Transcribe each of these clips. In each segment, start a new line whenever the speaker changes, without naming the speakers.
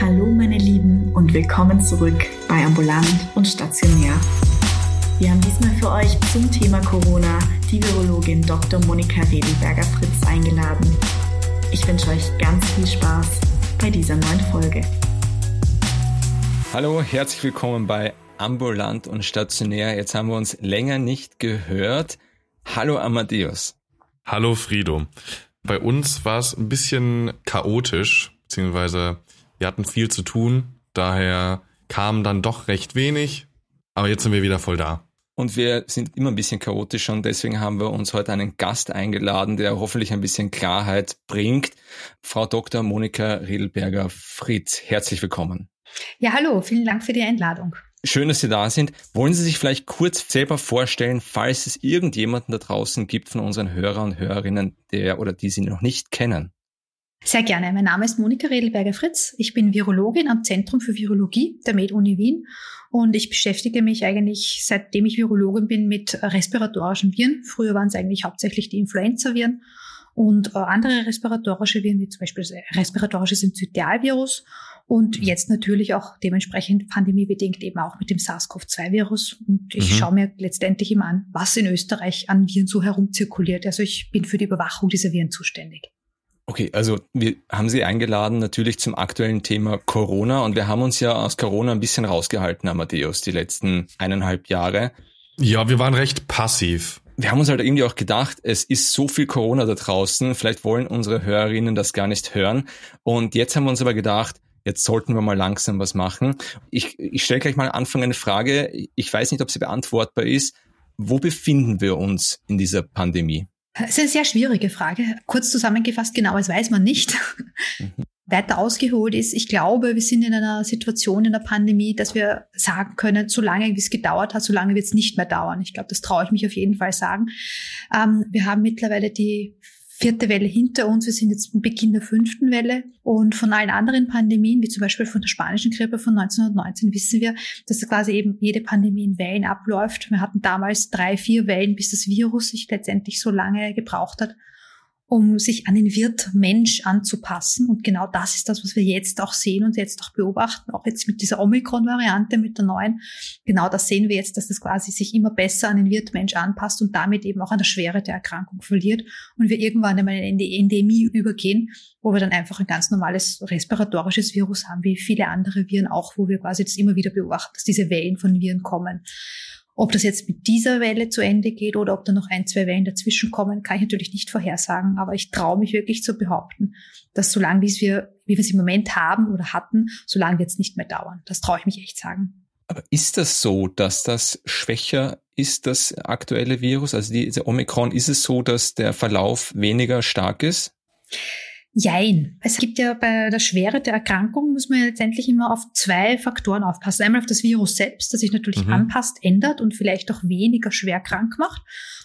Hallo meine Lieben und willkommen zurück bei Ambulant und Stationär. Wir haben diesmal für euch zum Thema Corona die Virologin Dr. Monika Redelberger-Fritz eingeladen. Ich wünsche euch ganz viel Spaß bei dieser neuen Folge.
Hallo, herzlich willkommen bei Ambulant und Stationär. Jetzt haben wir uns länger nicht gehört. Hallo Amadeus.
Hallo Frido. Bei uns war es ein bisschen chaotisch, beziehungsweise wir hatten viel zu tun, daher kam dann doch recht wenig, aber jetzt sind wir wieder voll da.
Und wir sind immer ein bisschen chaotisch und deswegen haben wir uns heute einen Gast eingeladen, der hoffentlich ein bisschen Klarheit bringt. Frau Dr. Monika Riedelberger-Fritz, herzlich willkommen.
Ja, hallo, vielen Dank für die Einladung.
Schön, dass Sie da sind. Wollen Sie sich vielleicht kurz selber vorstellen, falls es irgendjemanden da draußen gibt von unseren Hörern und Hörerinnen, der oder die Sie noch nicht kennen?
Sehr gerne. Mein Name ist Monika Redelberger-Fritz. Ich bin Virologin am Zentrum für Virologie der Med-Uni Wien und ich beschäftige mich eigentlich, seitdem ich Virologin bin, mit respiratorischen Viren. Früher waren es eigentlich hauptsächlich die Influenza-Viren und äh, andere respiratorische Viren, wie zum Beispiel das respiratorische Synzytialvirus und jetzt natürlich auch dementsprechend pandemiebedingt eben auch mit dem SARS-CoV-2-Virus. Und ich mhm. schaue mir letztendlich immer an, was in Österreich an Viren so herumzirkuliert. Also ich bin für die Überwachung dieser Viren zuständig.
Okay, also wir haben Sie eingeladen natürlich zum aktuellen Thema Corona und wir haben uns ja aus Corona ein bisschen rausgehalten, Amadeus, die letzten eineinhalb Jahre.
Ja, wir waren recht passiv.
Wir haben uns halt irgendwie auch gedacht, es ist so viel Corona da draußen, vielleicht wollen unsere Hörerinnen das gar nicht hören. Und jetzt haben wir uns aber gedacht, jetzt sollten wir mal langsam was machen. Ich, ich stelle gleich mal am Anfang eine Frage. Ich weiß nicht, ob sie beantwortbar ist. Wo befinden wir uns in dieser Pandemie?
Das ist eine sehr schwierige Frage. Kurz zusammengefasst, genaues weiß man nicht. Mhm. Weiter ausgeholt ist, ich glaube, wir sind in einer Situation in der Pandemie, dass wir sagen können, solange wie es gedauert hat, solange wird es nicht mehr dauern. Ich glaube, das traue ich mich auf jeden Fall sagen. Ähm, wir haben mittlerweile die vierte Welle hinter uns. Wir sind jetzt am Beginn der fünften Welle. Und von allen anderen Pandemien, wie zum Beispiel von der spanischen Grippe von 1919, wissen wir, dass quasi eben jede Pandemie in Wellen abläuft. Wir hatten damals drei, vier Wellen, bis das Virus sich letztendlich so lange gebraucht hat, um sich an den Wirt Mensch anzupassen. Und genau das ist das, was wir jetzt auch sehen und jetzt auch beobachten, auch jetzt mit dieser Omikron-Variante, mit der neuen. Genau das sehen wir jetzt, dass das quasi sich immer besser an den Wirt Mensch anpasst und damit eben auch an der Schwere der Erkrankung verliert und wir irgendwann einmal in die Endemie übergehen, wo wir dann einfach ein ganz normales respiratorisches Virus haben, wie viele andere Viren auch, wo wir quasi das immer wieder beobachten, dass diese Wellen von Viren kommen. Ob das jetzt mit dieser Welle zu Ende geht oder ob da noch ein, zwei Wellen dazwischen kommen, kann ich natürlich nicht vorhersagen. Aber ich traue mich wirklich zu behaupten, dass solange wie wir, wie wir es im Moment haben oder hatten, solange wird es nicht mehr dauern. Das traue ich mich echt sagen.
Aber ist das so, dass das schwächer ist, das aktuelle Virus? Also die, diese Omikron, ist es so, dass der Verlauf weniger stark ist?
Jein. Es gibt ja bei der Schwere der Erkrankung, muss man ja letztendlich immer auf zwei Faktoren aufpassen. Einmal auf das Virus selbst, das sich natürlich mhm. anpasst, ändert und vielleicht auch weniger schwer krank macht.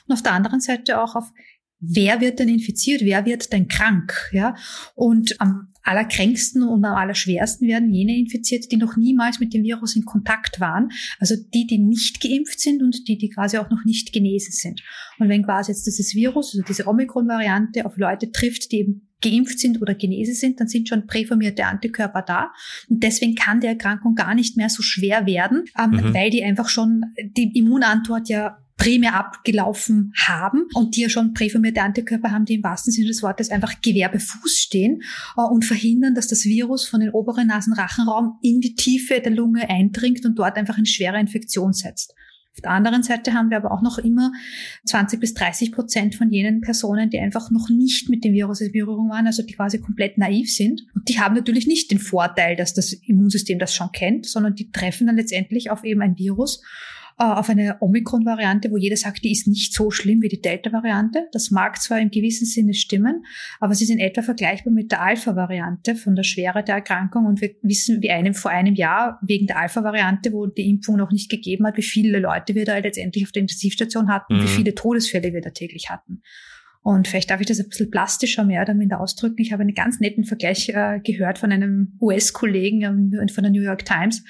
Und auf der anderen Seite auch auf wer wird denn infiziert, wer wird denn krank, ja? Und am allerkränksten und am allerschwersten werden jene infiziert, die noch niemals mit dem Virus in Kontakt waren. Also die, die nicht geimpft sind und die, die quasi auch noch nicht genesen sind. Und wenn quasi jetzt dieses Virus, also diese Omikron-Variante auf Leute trifft, die eben geimpft sind oder genesen sind, dann sind schon präformierte Antikörper da. Und deswegen kann die Erkrankung gar nicht mehr so schwer werden, ähm, mhm. weil die einfach schon die Immunantwort ja primär abgelaufen haben und die ja schon präformierte Antikörper haben, die im wahrsten Sinne des Wortes einfach Gewerbefuß stehen äh, und verhindern, dass das Virus von den oberen Nasenrachenraum in die Tiefe der Lunge eindringt und dort einfach eine schwere Infektion setzt. Auf der anderen Seite haben wir aber auch noch immer 20 bis 30 Prozent von jenen Personen, die einfach noch nicht mit dem Virus in Berührung waren, also die quasi komplett naiv sind. Und die haben natürlich nicht den Vorteil, dass das Immunsystem das schon kennt, sondern die treffen dann letztendlich auf eben ein Virus auf eine Omikron-Variante, wo jeder sagt, die ist nicht so schlimm wie die Delta-Variante. Das mag zwar im gewissen Sinne stimmen, aber sie sind etwa vergleichbar mit der Alpha-Variante von der Schwere der Erkrankung. Und wir wissen, wie einem vor einem Jahr wegen der Alpha-Variante, wo die Impfung noch nicht gegeben hat, wie viele Leute wir da letztendlich auf der Intensivstation hatten, mhm. wie viele Todesfälle wir da täglich hatten. Und vielleicht darf ich das ein bisschen plastischer mehr oder minder ausdrücken. Ich habe einen ganz netten Vergleich äh, gehört von einem US-Kollegen ähm, von der New York Times,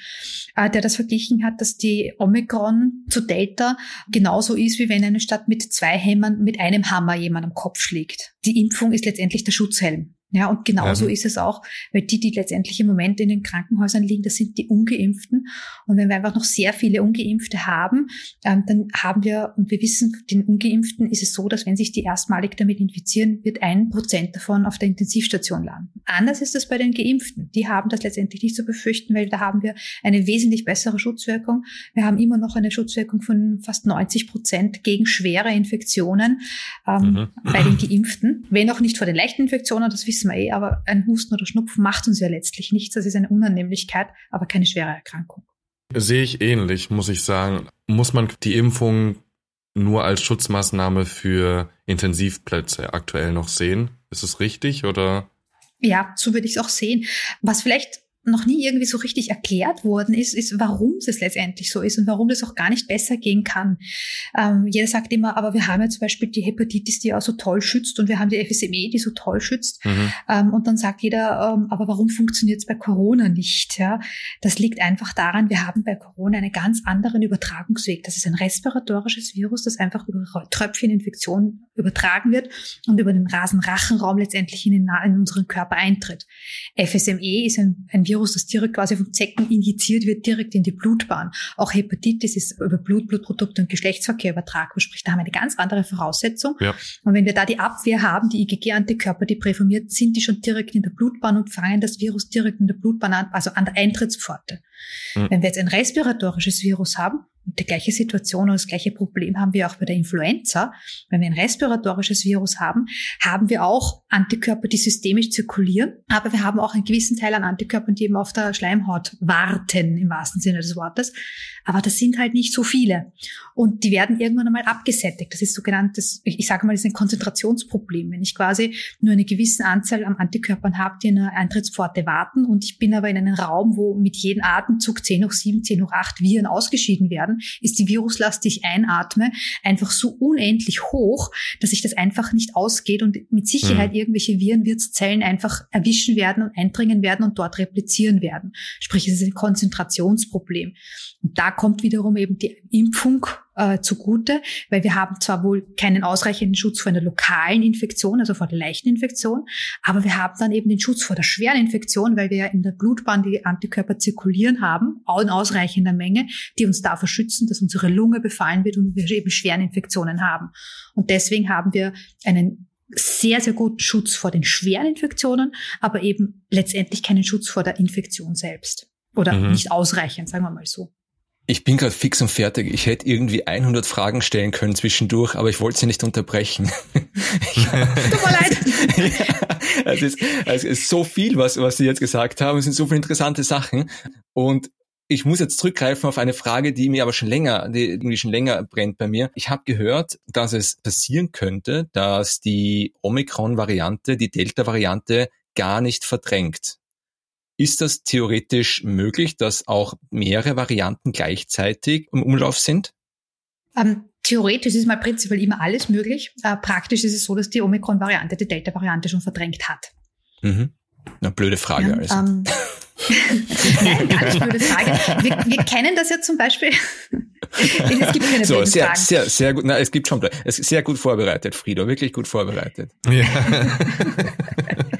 äh, der das verglichen hat, dass die Omikron zu Delta genauso ist, wie wenn eine Stadt mit zwei Hämmern mit einem Hammer jemand am Kopf schlägt. Die Impfung ist letztendlich der Schutzhelm. Ja, und genauso mhm. ist es auch, weil die, die letztendlich im Moment in den Krankenhäusern liegen, das sind die Ungeimpften. Und wenn wir einfach noch sehr viele Ungeimpfte haben, ähm, dann haben wir, und wir wissen, den Ungeimpften ist es so, dass wenn sich die erstmalig damit infizieren, wird ein Prozent davon auf der Intensivstation landen. Anders ist es bei den Geimpften. Die haben das letztendlich nicht zu befürchten, weil da haben wir eine wesentlich bessere Schutzwirkung. Wir haben immer noch eine Schutzwirkung von fast 90 Prozent gegen schwere Infektionen ähm, mhm. bei den Geimpften. Wenn auch nicht vor den leichten Infektionen, das wissen wissen wir eh, aber ein Husten oder Schnupfen macht uns ja letztlich nichts. Das ist eine Unannehmlichkeit, aber keine schwere Erkrankung.
Sehe ich ähnlich, muss ich sagen. Muss man die Impfung nur als Schutzmaßnahme für Intensivplätze aktuell noch sehen? Ist es richtig oder?
Ja, so würde ich es auch sehen. Was vielleicht noch nie irgendwie so richtig erklärt worden ist, ist, warum es letztendlich so ist und warum das auch gar nicht besser gehen kann. Ähm, jeder sagt immer, aber wir haben ja zum Beispiel die Hepatitis, die auch so toll schützt und wir haben die FSME, die so toll schützt. Mhm. Ähm, und dann sagt jeder, ähm, aber warum funktioniert es bei Corona nicht? Ja, das liegt einfach daran, wir haben bei Corona einen ganz anderen Übertragungsweg. Das ist ein respiratorisches Virus, das einfach über Tröpfcheninfektion übertragen wird und über den Rasenrachenraum letztendlich in, den, in unseren Körper eintritt. FSME ist ein, ein Virus, das direkt quasi vom Zecken injiziert wird, direkt in die Blutbahn. Auch Hepatitis ist über Blut, Blutprodukte und Geschlechtsverkehr übertragbar. Sprich, da haben wir eine ganz andere Voraussetzung. Ja. Und wenn wir da die Abwehr haben, die IgG-Antikörper, die präformiert, sind die schon direkt in der Blutbahn und fangen das Virus direkt in der Blutbahn an, also an der Eintrittspforte. Mhm. Wenn wir jetzt ein respiratorisches Virus haben, und die gleiche Situation oder das gleiche Problem haben wir auch bei der Influenza. Wenn wir ein respiratorisches Virus haben, haben wir auch Antikörper, die systemisch zirkulieren, aber wir haben auch einen gewissen Teil an Antikörpern, die eben auf der Schleimhaut warten, im wahrsten Sinne des Wortes. Aber das sind halt nicht so viele. Und die werden irgendwann einmal abgesättigt. Das ist sogenanntes, ich sage mal, das ist ein Konzentrationsproblem. Wenn ich quasi nur eine gewisse Anzahl an Antikörpern habe, die in einer Eintrittspforte warten und ich bin aber in einem Raum, wo mit jedem Atemzug 10 hoch 7, 10 hoch 8 Viren ausgeschieden werden, ist die Viruslast, die ich einatme, einfach so unendlich hoch, dass sich das einfach nicht ausgeht und mit Sicherheit mhm. irgendwelche Virenwirtszellen einfach erwischen werden und eindringen werden und dort replizieren werden. Sprich, es ist ein Konzentrationsproblem. Und da kommt wiederum eben die Impfung äh, zugute, weil wir haben zwar wohl keinen ausreichenden Schutz vor einer lokalen Infektion, also vor der leichten Infektion, aber wir haben dann eben den Schutz vor der schweren Infektion, weil wir ja in der Blutbahn die Antikörper zirkulieren haben, auch in ausreichender Menge, die uns davor schützen, dass unsere Lunge befallen wird und wir eben schweren Infektionen haben. Und deswegen haben wir einen sehr, sehr guten Schutz vor den schweren Infektionen, aber eben letztendlich keinen Schutz vor der Infektion selbst. Oder mhm. nicht ausreichend, sagen wir mal so.
Ich bin gerade fix und fertig. Ich hätte irgendwie 100 Fragen stellen können zwischendurch, aber ich wollte sie nicht unterbrechen.
Tut mir leid.
ja, es, ist, es ist so viel, was, was Sie jetzt gesagt haben. Es sind so viele interessante Sachen. Und ich muss jetzt zurückgreifen auf eine Frage, die mir aber schon länger, die irgendwie schon länger brennt bei mir. Ich habe gehört, dass es passieren könnte, dass die Omikron-Variante die Delta-Variante gar nicht verdrängt. Ist das theoretisch möglich, dass auch mehrere Varianten gleichzeitig im Umlauf sind?
Ähm, theoretisch ist mal prinzipiell immer alles möglich. Äh, praktisch ist es so, dass die Omikron-Variante die Delta-Variante schon verdrängt hat.
Mhm. Eine blöde Frage
ja,
also.
Ähm, Nein, gar nicht blöde Frage. Wir, wir kennen das ja zum Beispiel.
es gibt keine so, sehr, Fragen. sehr, sehr gut. Na, es gibt schon. Es ist sehr gut vorbereitet, Frido. Wirklich gut vorbereitet. Ja.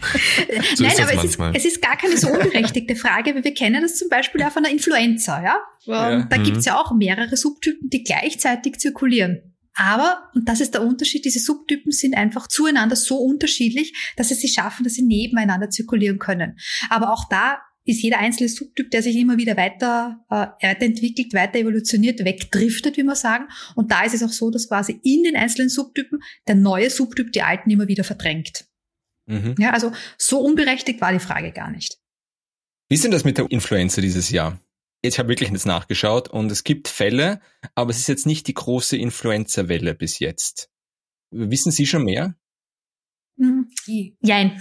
so Nein, aber es ist, es ist, gar keine so unberechtigte Frage, weil wir kennen das zum Beispiel auch von der Influenza. Ja, ja. da mhm. gibt's ja auch mehrere Subtypen, die gleichzeitig zirkulieren. Aber, und das ist der Unterschied, diese Subtypen sind einfach zueinander so unterschiedlich, dass es sie schaffen, dass sie nebeneinander zirkulieren können. Aber auch da ist jeder einzelne Subtyp, der sich immer wieder weiter äh, weiterentwickelt, weiter evolutioniert, wegdriftet, wie man sagen. Und da ist es auch so, dass quasi in den einzelnen Subtypen der neue Subtyp die alten immer wieder verdrängt. Mhm. Ja, also so unberechtigt war die Frage gar nicht.
Wie ist denn das mit der Influenza dieses Jahr? Ich habe wirklich jetzt nachgeschaut und es gibt Fälle, aber es ist jetzt nicht die große Influenza-Welle bis jetzt. Wissen Sie schon mehr?
Hm, jein.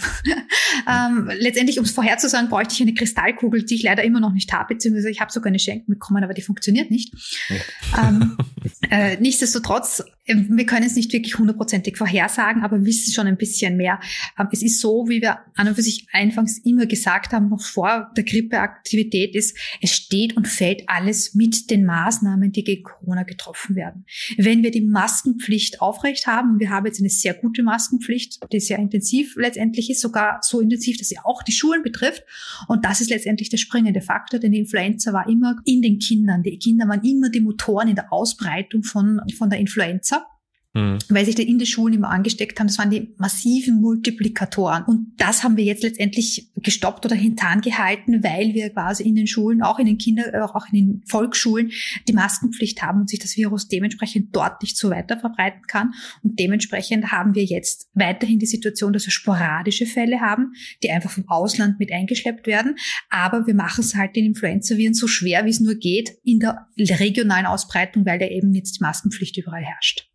Ähm, letztendlich, um es vorherzusagen, bräuchte ich eine Kristallkugel, die ich leider immer noch nicht habe, beziehungsweise ich habe sogar eine Schenken bekommen, aber die funktioniert nicht. Ja. Ähm, äh, nichtsdestotrotz Ähm, wir können es nicht wirklich hundertprozentig vorhersagen, aber wissen schon ein bisschen mehr. Ähm, es ist so, wie wir an und für sich anfangs immer gesagt haben, noch vor der Grippeaktivität ist, es steht und fällt alles mit den Maßnahmen, die gegen Corona getroffen werden. Wenn wir die Maskenpflicht aufrecht haben, wir haben jetzt eine sehr gute Maskenpflicht, die sehr intensiv letztendlich ist, sogar so intensiv, dass sie auch die Schulen betrifft. Und das ist letztendlich der springende Faktor, denn die Influenza war immer in den Kindern. Die Kinder waren immer die Motoren in der Ausbreitung von, von der Influenza mhm. weil sich die in den Schulen immer angesteckt haben. Das waren die massiven Multiplikatoren. Und das haben wir jetzt letztendlich gestoppt oder hintan gehalten, weil wir quasi in den Schulen, auch in den Kinder, äh, auch in den Volksschulen die Maskenpflicht haben und sich das Virus dementsprechend dort nicht so weiter verbreiten kann. Und dementsprechend haben wir jetzt weiterhin die Situation, dass wir sporadische Fälle haben, die einfach vom Ausland mit eingeschleppt werden. Aber wir machen es halt den Influenza-Viren so schwer, wie es nur geht, in der regionalen Ausbreitung, weil da eben jetzt die Maskenpflicht überall herrscht.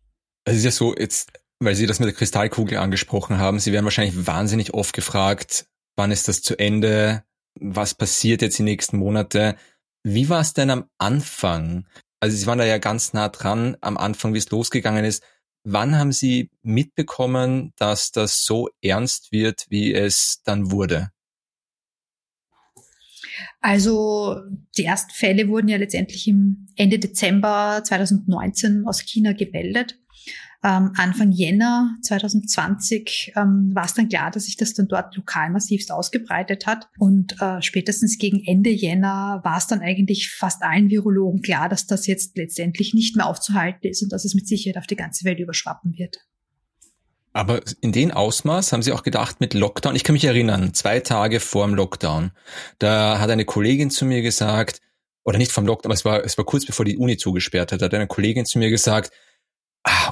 Es ist ja so, jetzt, weil Sie das mit der Kristallkugel angesprochen haben, Sie werden wahrscheinlich wahnsinnig oft gefragt, wann ist das zu Ende? Was passiert jetzt die nächsten Monate? Wie war es denn am Anfang? Also Sie waren da ja ganz nah dran am Anfang, wie es losgegangen ist. Wann haben Sie mitbekommen, dass das so ernst wird, wie es dann wurde?
Also die ersten Fälle wurden ja letztendlich im Ende Dezember 2019 aus China gemeldet. Ähm, Anfang Jänner 2020 ähm, war es dann klar, dass sich das dann dort lokal massivst ausgebreitet hat. Und äh, spätestens gegen Ende Jänner war es dann eigentlich fast allen Virologen klar, dass das jetzt letztendlich nicht mehr aufzuhalten ist und dass es mit Sicherheit auf die ganze Welt überschwappen wird.
Aber in den Ausmaß haben Sie auch gedacht mit Lockdown. Ich kann mich erinnern, zwei Tage vor dem Lockdown, da hat eine Kollegin zu mir gesagt, oder nicht vom Lockdown, aber es war, es war kurz bevor die Uni zugesperrt hat, hat eine Kollegin zu mir gesagt,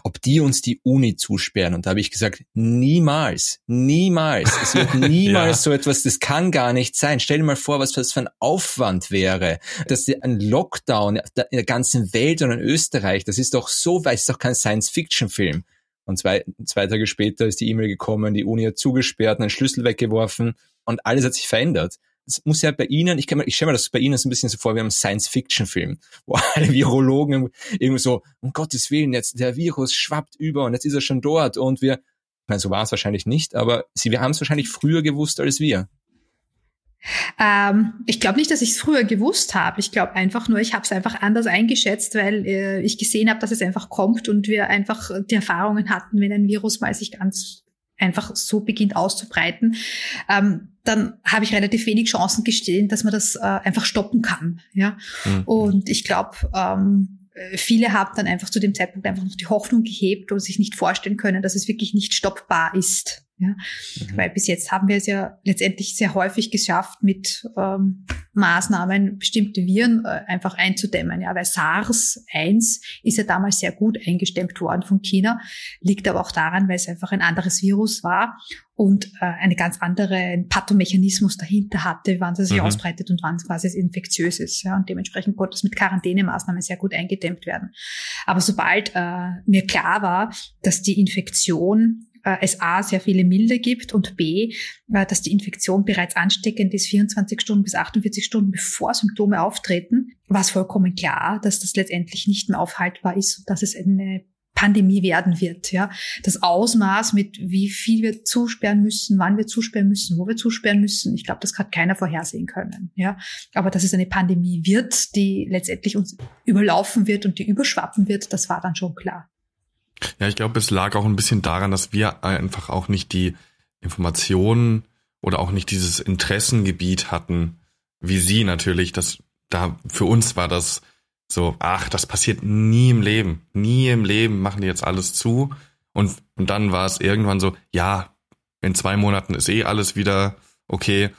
ob die uns die Uni zusperren. Und da habe ich gesagt, niemals, niemals. Es wird niemals ja. so etwas, das kann gar nicht sein. Stell dir mal vor, was das für ein Aufwand wäre, dass ein Lockdown in der ganzen Welt und in Österreich, das ist doch so weit, ist doch kein Science-Fiction-Film. Und zwei, zwei Tage später ist die E-Mail gekommen, die Uni hat zugesperrt, einen Schlüssel weggeworfen und alles hat sich verändert es muss ja bei Ihnen, ich, ich stelle mir das bei Ihnen so ein bisschen so vor wie einem Science-Fiction-Film, wo alle Virologen irgendwie so, um Gottes Willen, jetzt der Virus schwappt über und jetzt ist er schon dort und wir, ich meine, so war es wahrscheinlich nicht, aber Sie, wir haben es wahrscheinlich früher gewusst als wir.
Ähm, ich glaube nicht, dass ich es früher gewusst habe. Ich glaube einfach nur, ich habe es einfach anders eingeschätzt, weil äh, ich gesehen habe, dass es einfach kommt und wir einfach die Erfahrungen hatten, wenn ein Virus mal sich ganz einfach so beginnt auszubreiten, ähm, dann habe ich relativ wenig Chancen gesehen, dass man das äh, einfach stoppen kann. Ja, mhm. und ich glaube, ähm, viele haben dann einfach zu dem Zeitpunkt einfach noch die Hoffnung gehebt und sich nicht vorstellen können, dass es wirklich nicht stoppbar ist. Ja? Mhm. Weil bis jetzt haben wir es ja letztendlich sehr häufig geschafft, mit ähm, Maßnahmen bestimmte Viren äh, einfach einzudämmen. Ja? Weil SARS-1 ist ja damals sehr gut eingestemmt worden von China, liegt aber auch daran, weil es einfach ein anderes Virus war und äh, eine ganz andere Pathomechanismus dahinter hatte, wann es sich mhm. ausbreitet und wann es quasi infektiös ist. Ja? Und dementsprechend konnte es mit Quarantänemaßnahmen sehr gut eingedämmt werden. Aber sobald äh, mir klar war, dass die Infektion äh, es A, sehr viele milde gibt und B, äh, dass die Infektion bereits ansteckend ist, 24 Stunden bis 48 Stunden bevor Symptome auftreten, war es vollkommen klar, dass das letztendlich nicht mehr aufhaltbar ist und dass es eine Pandemie werden wird, ja. Das Ausmaß mit wie viel wir zusperren müssen, wann wir zusperren müssen, wo wir zusperren müssen, ich glaube, das hat keiner vorhersehen können, ja. Aber dass es eine Pandemie wird, die letztendlich uns überlaufen wird und die überschwappen wird, das war dann schon klar.
Ja, ich glaube, es lag auch ein bisschen daran, dass wir einfach auch nicht die Informationen oder auch nicht dieses Interessengebiet hatten, wie sie natürlich. Das da für uns war das so, ach, das passiert nie im Leben, nie im Leben machen die jetzt alles zu. Und, und dann war es irgendwann so, ja, in zwei Monaten ist eh alles wieder okay.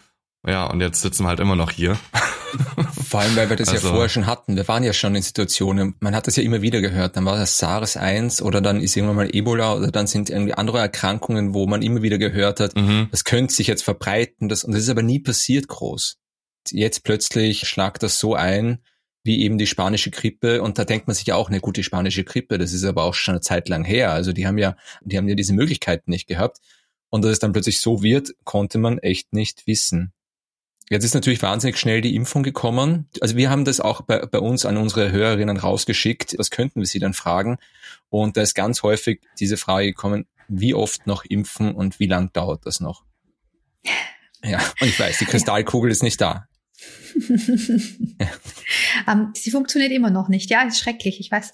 Ja, und jetzt sitzen wir halt immer noch hier.
Vor allem, weil wir das also, ja vorher schon hatten. Wir waren ja schon in Situationen, man hat das ja immer wieder gehört. Dann war das SARS 1 oder dann ist irgendwann mal Ebola oder dann sind irgendwie andere Erkrankungen, wo man immer wieder gehört hat, mhm. das könnte sich jetzt verbreiten. Das, und das ist aber nie passiert groß. Jetzt plötzlich schlagt das so ein, wie eben die spanische Grippe. Und da denkt man sich ja auch, eine gute spanische Grippe, das ist aber auch schon eine Zeit lang her. Also die haben ja, die haben ja diese Möglichkeiten nicht gehabt. Und dass es dann plötzlich so wird, konnte man echt nicht wissen. Jetzt ist natürlich wahnsinnig schnell die Impfung gekommen. Also wir haben das auch bei, bei uns an unsere Hörerinnen rausgeschickt. Das könnten wir sie dann fragen. Und da ist ganz häufig diese Frage gekommen, wie oft noch impfen und wie lang dauert das noch? Ja, und ich weiß, die Kristallkugel ist nicht da.
Ja. ähm, sie funktioniert immer noch nicht. Ja, ist schrecklich, ich weiß.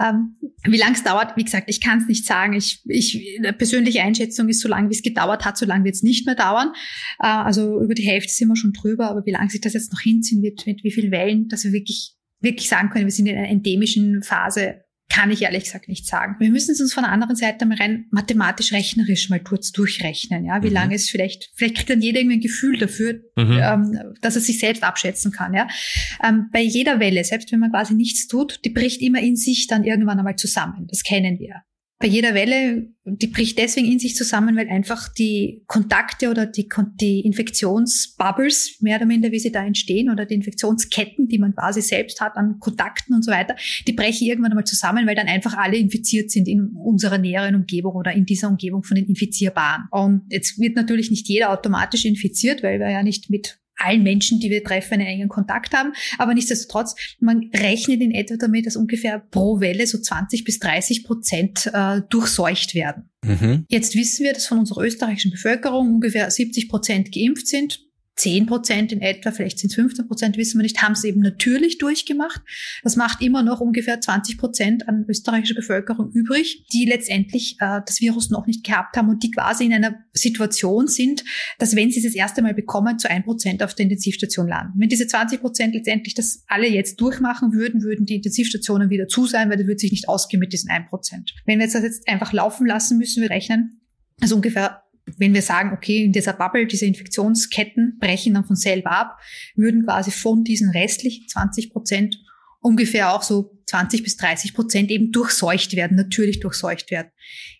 Ähm, wie lange es dauert, wie gesagt, ich kann es nicht sagen. Ich, ich, persönliche Einschätzung ist, so lange wie es gedauert hat, so lange wird es nicht mehr dauern. Äh, also über die Hälfte sind wir schon drüber, aber wie lange sich das jetzt noch hinziehen wird, mit wie vielen Wellen, dass wir wirklich wirklich sagen können, wir sind in einer endemischen Phase, kann ich ehrlich gesagt nicht sagen. Wir müssen es uns von der anderen Seite mal rein mathematisch rechnerisch mal kurz durchrechnen, ja, wie mhm. lange es vielleicht, vielleicht kriegt dann jeder irgendwie ein Gefühl dafür, mhm. ähm, dass er sich selbst abschätzen kann, ja. Ähm, bei jeder Welle, selbst wenn man quasi nichts tut, die bricht immer in sich dann irgendwann einmal zusammen. Das kennen wir bei jeder Welle, die bricht deswegen in sich zusammen, weil einfach die Kontakte oder die, die Infektionsbubbles, mehr oder minder, wie sie da entstehen, oder die Infektionsketten, die man quasi selbst hat an Kontakten und so weiter, die brechen irgendwann einmal zusammen, weil dann einfach alle infiziert sind in unserer näheren Umgebung oder in dieser Umgebung von den Infizierbaren. Und jetzt wird natürlich nicht jeder automatisch infiziert, weil wir ja nicht mit allen Menschen, die wir treffen, einen engen Kontakt haben. Aber nichtsdestotrotz, man rechnet in etwa damit, dass ungefähr pro Welle so 20 bis 30 Prozent äh, durchseucht werden. Mhm. Jetzt wissen wir, dass von unserer österreichischen Bevölkerung ungefähr 70 Prozent geimpft sind. 10 Prozent in etwa, vielleicht sind es 15 Prozent, wissen wir nicht, haben es eben natürlich durchgemacht. Das macht immer noch ungefähr 20 Prozent an österreichischer Bevölkerung übrig, die letztendlich äh, das Virus noch nicht gehabt haben und die quasi in einer Situation sind, dass wenn sie es das erste Mal bekommen, zu 1 Prozent auf der Intensivstation landen. Wenn diese 20 Prozent letztendlich das alle jetzt durchmachen würden, würden die Intensivstationen wieder zu sein, weil das würde sich nicht ausgehen mit diesen 1 Prozent. Wenn wir das jetzt einfach laufen lassen, müssen wir rechnen, also ungefähr wenn wir sagen, okay, in dieser Bubble, diese Infektionsketten brechen dann von selber ab, würden quasi von diesen restlichen 20 Prozent ungefähr auch so 20 bis 30 Prozent eben durchseucht werden, natürlich durchseucht werden.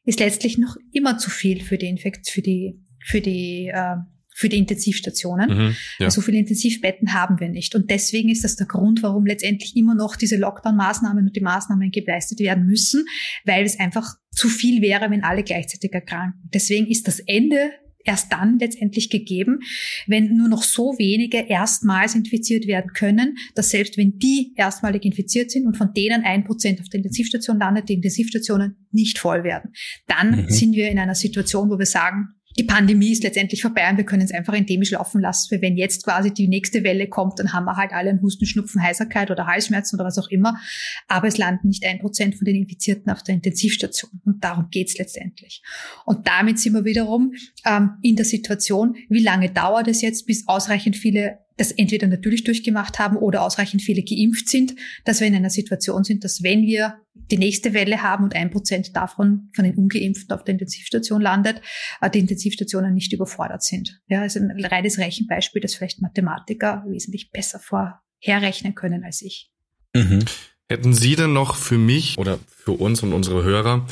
Ist letztlich noch immer zu viel für die Infekt, für die, für die äh, für die Intensivstationen. Mhm, ja. So viele Intensivbetten haben wir nicht. Und deswegen ist das der Grund, warum letztendlich immer noch diese Lockdown-Maßnahmen und die Maßnahmen geleistet werden müssen, weil es einfach zu viel wäre, wenn alle gleichzeitig erkranken. Deswegen ist das Ende erst dann letztendlich gegeben, wenn nur noch so wenige erstmals infiziert werden können, dass selbst wenn die erstmalig infiziert sind und von denen ein Prozent auf der Intensivstation landet, die Intensivstationen nicht voll werden, dann mhm. sind wir in einer Situation, wo wir sagen, die Pandemie ist letztendlich vorbei und wir können es einfach endemisch laufen lassen. Weil wenn jetzt quasi die nächste Welle kommt, dann haben wir halt alle einen Husten, Schnupfen, Heiserkeit oder Halsschmerzen oder was auch immer. Aber es landen nicht ein Prozent von den Infizierten auf der Intensivstation. Und darum geht's letztendlich. Und damit sind wir wiederum ähm, in der Situation, wie lange dauert es jetzt, bis ausreichend viele das entweder natürlich durchgemacht haben oder ausreichend viele geimpft sind, dass wir in einer Situation sind, dass wenn wir die nächste Welle haben und ein Prozent davon von den Ungeimpften auf der Intensivstation landet, äh, die Intensivstationen nicht überfordert sind. Ja, also ein reines Rechenbeispiel, das vielleicht Mathematiker wesentlich besser vorherrechnen können als ich.
Mhm. Hätten Sie denn noch für mich oder für uns und unsere Hörer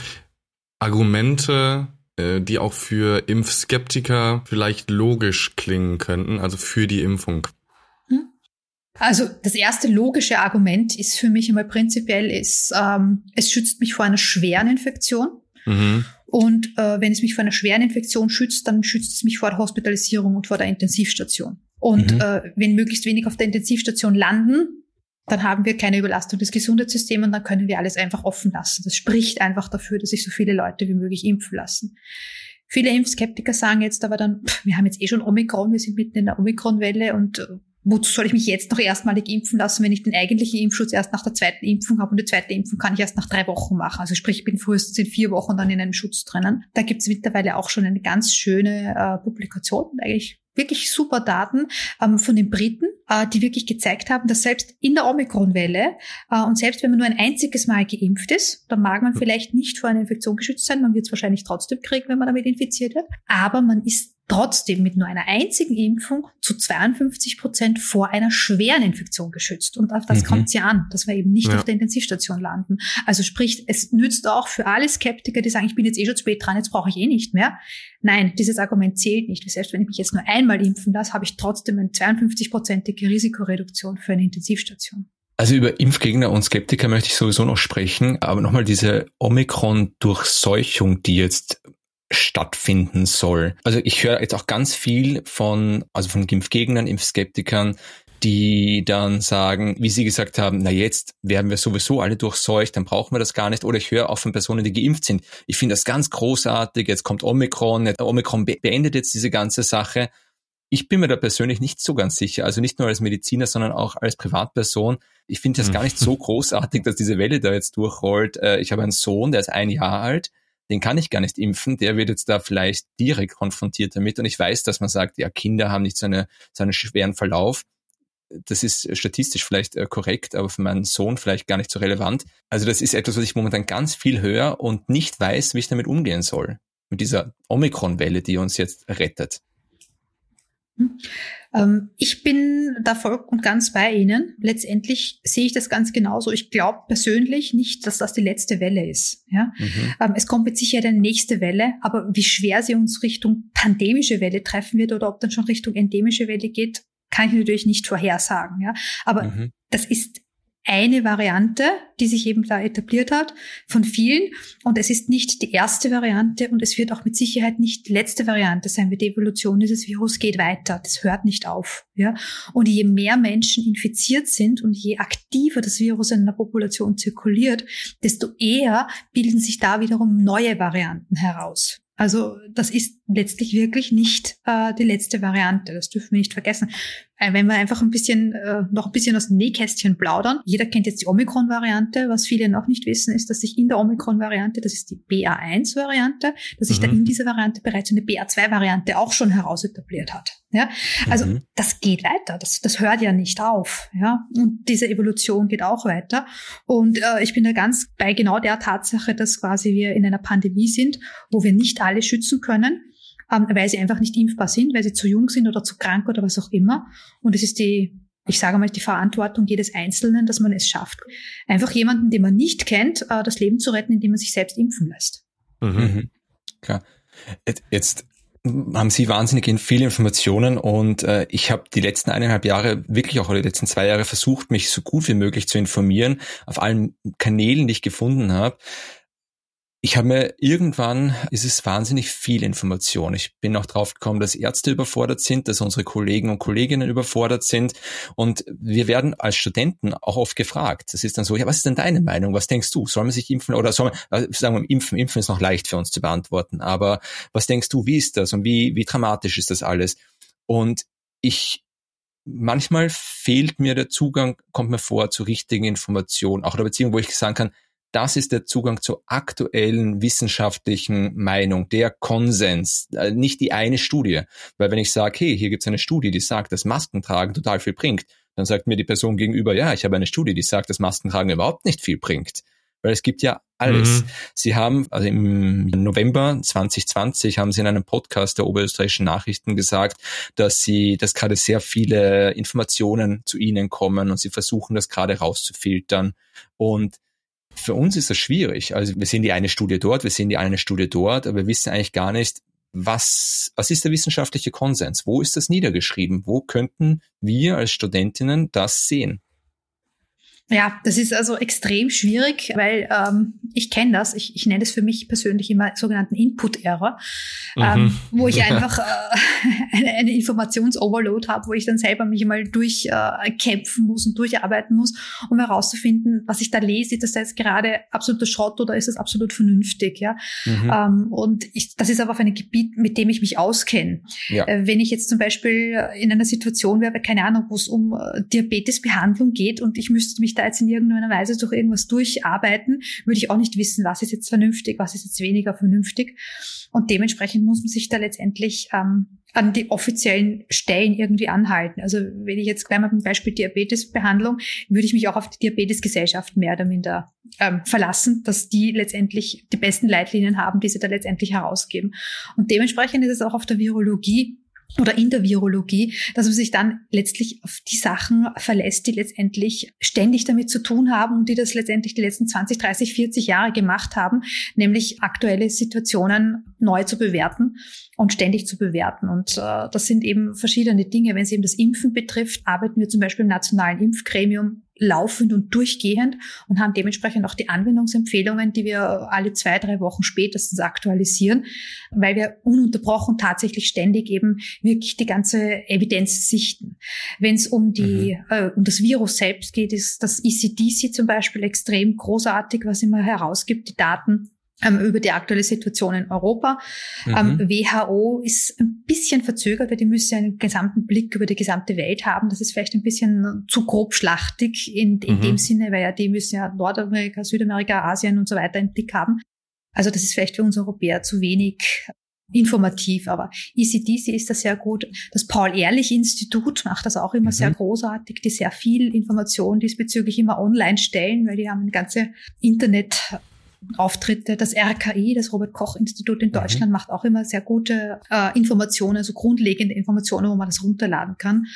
Argumente, äh, die auch für Impfskeptiker vielleicht logisch klingen könnten, also für die Impfung?
Also das erste logische Argument ist für mich einmal prinzipiell, ist, ähm, es schützt mich vor einer schweren Infektion. Mhm. Und äh, wenn es mich vor einer schweren Infektion schützt, dann schützt es mich vor der Hospitalisierung und vor der Intensivstation. Und mhm. äh, wenn möglichst wenig auf der Intensivstation landen, dann haben wir keine Überlastung des Gesundheitssystems und dann können wir alles einfach offen lassen. Das spricht einfach dafür, dass sich so viele Leute wie möglich impfen lassen. Viele Impfskeptiker sagen jetzt aber dann, pff, wir haben jetzt eh schon Omikron, wir sind mitten in der Omikron-Welle und äh, wozu soll ich mich jetzt noch erstmalig impfen lassen, wenn ich den eigentlichen Impfschutz erst nach der zweiten Impfung habe und die zweite Impfung kann ich erst nach drei Wochen machen. Also sprich, ich bin frühestens in vier Wochen dann in einem Schutz drinnen. Da gibt es mittlerweile auch schon eine ganz schöne äh, Publikation, eigentlich wirklich super Daten ähm, von den Briten, äh, die wirklich gezeigt haben, dass selbst in der Omikron-Welle äh, und selbst wenn man nur ein einziges Mal geimpft ist, dann mag man vielleicht nicht vor einer Infektion geschützt sein, man wird es wahrscheinlich trotzdem kriegen, wenn man damit infiziert wird, aber man ist trotzdem mit nur einer einzigen Impfung zu 52 Prozent vor einer schweren Infektion geschützt. Und auf das mhm. kommt es ja an, dass wir eben nicht ja. auf der Intensivstation landen. Also sprich, es nützt auch für alle Skeptiker, die sagen, ich bin jetzt eh schon spät dran, jetzt brauche ich eh nicht mehr. Nein, dieses Argument zählt nicht. Selbst wenn ich mich jetzt nur einmal impfen lasse, habe ich trotzdem eine 52-prozentige Risikoreduktion für eine Intensivstation.
Also über Impfgegner und Skeptiker möchte ich sowieso noch sprechen, aber nochmal diese Omikron-Durchseuchung, die jetzt stattfinden soll. Also ich höre jetzt auch ganz viel von, also von Impfgegnern, Impfskeptikern, die dann sagen, wie sie gesagt haben, na jetzt werden wir sowieso alle durchseucht, dann brauchen wir das gar nicht. Oder ich höre auch von Personen, die geimpft sind. Ich finde das ganz großartig, jetzt kommt Omikron, Omikron beendet jetzt diese ganze Sache. Ich bin mir da persönlich nicht so ganz sicher, also nicht nur als Mediziner, sondern auch als Privatperson. Ich finde das gar nicht so großartig, dass diese Welle da jetzt durchrollt. Äh, ich habe einen Sohn, der ist ein Jahr alt, den kann ich gar nicht impfen, der wird jetzt da vielleicht direkt konfrontiert damit. Und ich weiß, dass man sagt, ja, Kinder haben nicht so, eine, so einen schweren Verlauf das ist statistisch vielleicht äh, korrekt, aber für meinen Sohn vielleicht gar nicht so relevant. Also das ist etwas, was ich momentan ganz viel höre und nicht weiß, wie ich damit umgehen soll. Mit dieser Omikron-Welle, die uns jetzt rettet.
Hm. Ähm, ich bin da voll und ganz bei Ihnen. Letztendlich sehe ich das ganz genauso. Ich glaube persönlich nicht, dass das die letzte Welle ist. Ja? Mhm. Ähm, es kommt mit Sicherheit eine nächste Welle, aber wie schwer sie uns Richtung pandemische Welle treffen wird oder ob dann schon Richtung endemische Welle geht, kann ich natürlich nicht vorhersagen. Ja? Aber mhm. das ist eine Variante, die sich eben da etabliert hat, von vielen. Und es ist nicht die erste Variante und es wird auch mit Sicherheit nicht die letzte Variante sein, weil die Evolution dieses Virus geht weiter. Das hört nicht auf. Ja? Und je mehr Menschen infiziert sind und je aktiver das Virus in einer Population zirkuliert, desto eher bilden sich da wiederum neue Varianten heraus. Also das ist letztlich wirklich nicht äh, die letzte Variante. Das dürfen wir nicht vergessen. Äh, wenn wir einfach ein bisschen äh, noch ein bisschen aus dem Nähkästchen plaudern. Jeder kennt jetzt die Omikron-Variante. Was viele noch nicht wissen, ist, dass sich in der Omikron-Variante, das ist die BA1-Variante, dass sich mhm. da in dieser Variante bereits eine BA2-Variante auch schon heraus etabliert hat. Ja, also mhm. das geht weiter. Das, das hört ja nicht auf. Ja, und diese Evolution geht auch weiter. Und äh, ich bin da ganz bei genau der Tatsache, dass quasi wir in einer Pandemie sind, wo wir nicht alle schützen können, ähm, weil sie einfach nicht impfbar sind, weil sie zu jung sind oder zu krank oder was auch immer. Und es ist die ich sage mal, die Verantwortung jedes Einzelnen, dass man es schafft, einfach jemanden, den man nicht kennt, äh, das Leben zu retten, indem man sich selbst impfen lässt.
Mhm. mhm. Klar. Jetzt haben Sie wahnsinnig viele Informationen und äh, ich habe die letzten eineinhalb Jahre, wirklich auch die letzten zwei Jahre versucht, mich so gut wie möglich zu informieren auf allen Kanälen, die ich gefunden habe ich habe mir irgendwann, ist es wahnsinnig viel Information. Ich bin auch drauf gekommen, dass Ärzte überfordert sind, dass unsere Kollegen und Kolleginnen überfordert sind. Und wir werden als Studenten auch oft gefragt. Das ist dann so, ja, was ist denn deine Meinung? Was denkst du? Soll man sich impfen oder soll man, äh, sagen wir, impfen? Impfen ist noch leicht für uns zu beantworten. Aber was denkst du, wie ist das und wie, wie dramatisch ist das alles? Und ich, manchmal fehlt mir der Zugang, kommt mir vor, zu richtigen Informationen, auch in der Beziehung, wo ich sagen kann, das ist der Zugang zur aktuellen wissenschaftlichen Meinung, der Konsens, äh, nicht die eine Studie. Weil wenn ich sage, hey, hier gibt es eine Studie, die sagt, dass Maskentragen total viel bringt, dann sagt mir die Person gegenüber, ja, ich habe eine Studie, die sagt, dass Maskentragen überhaupt nicht viel bringt. Weil es gibt ja alles. Mhm. Sie haben, also im November 2020 haben Sie in einem Podcast der Oberösterreichischen Nachrichten gesagt, dass Sie, dass gerade sehr viele Informationen zu Ihnen kommen und Sie versuchen das gerade rauszufiltern. Und für uns ist das schwierig. Also wir sehen die eine Studie dort, wir sehen die eine Studie dort, aber wir wissen eigentlich gar nicht, was, was ist der wissenschaftliche Konsens? Wo ist das niedergeschrieben? Wo könnten wir als Studentinnen das sehen?
Ja, das ist also extrem schwierig, weil ähm, ich kenne das. Ich, ich nenne es für mich persönlich immer sogenannten Input-Error, mhm. ähm, wo ich einfach äh, eine, eine Informations-Overload habe, wo ich dann selber mich mal durchkämpfen äh, muss und durcharbeiten muss, um herauszufinden, was ich da lese, ist das jetzt gerade absoluter Schrott oder ist das absolut vernünftig, ja? Mhm. Ähm, und ich, das ist aber auf einem Gebiet, mit dem ich mich auskenne. Ja. Äh, wenn ich jetzt zum Beispiel in einer Situation wäre, keine Ahnung, wo es um äh, Diabetesbehandlung geht und ich müsste mich da jetzt in irgendeiner Weise durch irgendwas durcharbeiten, würde ich auch nicht wissen, was ist jetzt vernünftig, was ist jetzt weniger vernünftig. Und dementsprechend muss man sich da letztendlich ähm, an die offiziellen Stellen irgendwie anhalten. Also wenn ich jetzt gleich mal beim Beispiel Diabetesbehandlung, würde ich mich auch auf die Diabetesgesellschaft mehr oder minder ähm, verlassen, dass die letztendlich die besten Leitlinien haben, die sie da letztendlich herausgeben. Und dementsprechend ist es auch auf der Virologie oder in der Virologie, dass man sich dann letztlich auf die Sachen verlässt, die letztendlich ständig damit zu tun haben und die das letztendlich die letzten 20, 30, 40 Jahre gemacht haben, nämlich aktuelle Situationen neu zu bewerten und ständig zu bewerten. Und äh, das sind eben verschiedene Dinge. Wenn es eben das Impfen betrifft, arbeiten wir zum Beispiel im Nationalen Impfgremium laufend und durchgehend und haben dementsprechend auch die Anwendungsempfehlungen, die wir alle zwei, drei Wochen spätestens aktualisieren, weil wir ununterbrochen tatsächlich ständig eben wirklich die ganze Evidenz sichten. Wenn es um die mhm. äh, um das Virus selbst geht, ist das ECDC zum Beispiel extrem großartig, was immer herausgibt, die Daten über die aktuelle Situation in Europa. Mhm. Ähm, WHO ist ein bisschen verzögert, weil die müssen einen gesamten Blick über die gesamte Welt haben. Das ist vielleicht ein bisschen zu grobschlachtig in, in mhm. dem Sinne, weil ja die müssen ja Nordamerika, Südamerika, Asien und so weiter im Blick haben. Also das ist vielleicht für uns Europäer zu wenig informativ, aber ECDC ist das sehr gut. Das Paul-Ehrlich-Institut macht das auch immer mhm. sehr großartig, die sehr viel Information diesbezüglich immer online stellen, weil die haben eine ganze Internet Auftritte. Das RKI, das Robert Koch Institut in mhm. Deutschland, mhm. macht auch immer sehr gute äh, Informationen, also grundlegende Informationen, wo man das runterladen kann.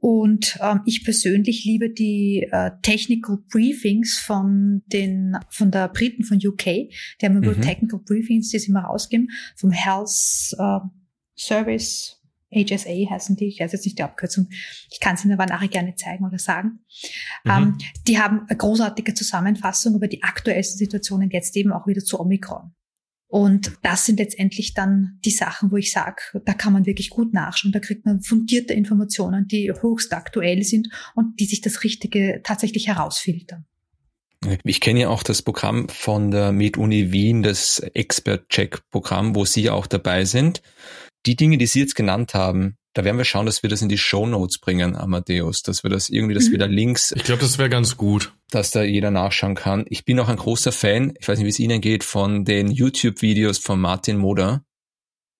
Und ähm, ich persönlich liebe die äh, Technical Briefings von den von der Briten von UK. Die haben immer mhm. Technical Briefings, die sie immer rausgeben vom Health äh, Service HSA heißen die, ich weiß jetzt nicht die Abkürzung, ich kann es Ihnen aber nachher gerne zeigen oder sagen. Mhm. Ähm, die haben eine großartige Zusammenfassung über die aktuellsten Situationen jetzt eben auch wieder zu Omikron. Und das sind letztendlich dann die Sachen, wo ich sage, da kann man wirklich gut nachschauen. Da kriegt man fundierte Informationen, die höchst aktuell sind und die sich das Richtige tatsächlich herausfiltern.
Ich kenne ja auch das Programm von der MedUni Wien, das Expert-Check-Programm, wo Sie auch dabei sind die Dinge, die Sie jetzt genannt haben, da werden wir schauen, dass wir das in die Show Notes bringen, Amadeus, dass wir das irgendwie, dass mhm. wir da Links.
Ich glaube, das wäre ganz gut.
Dass da jeder nachschauen kann. Ich bin auch ein großer Fan, ich weiß nicht, wie es Ihnen geht, von den YouTube-Videos von Martin Moder.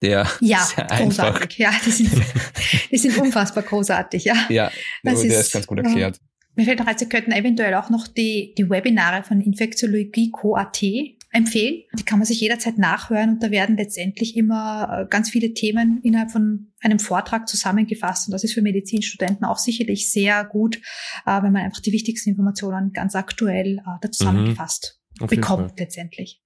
Der
ja, großartig. Ja, die sind, die sind unfassbar großartig, ja.
Ja, das der ist, ist ganz gut erklärt.
Mir fällt noch ein, Sie könnten eventuell auch noch die, die Webinare von Infektiologie Co.at empfehlen. Die kann man sich jederzeit nachhören und da werden letztendlich immer äh, ganz viele Themen innerhalb von einem Vortrag zusammengefasst. Und das ist für Medizinstudenten auch sicherlich sehr gut, äh, wenn man einfach die wichtigsten Informationen ganz aktuell äh, da zusammengefasst mhm. bekommt letztendlich.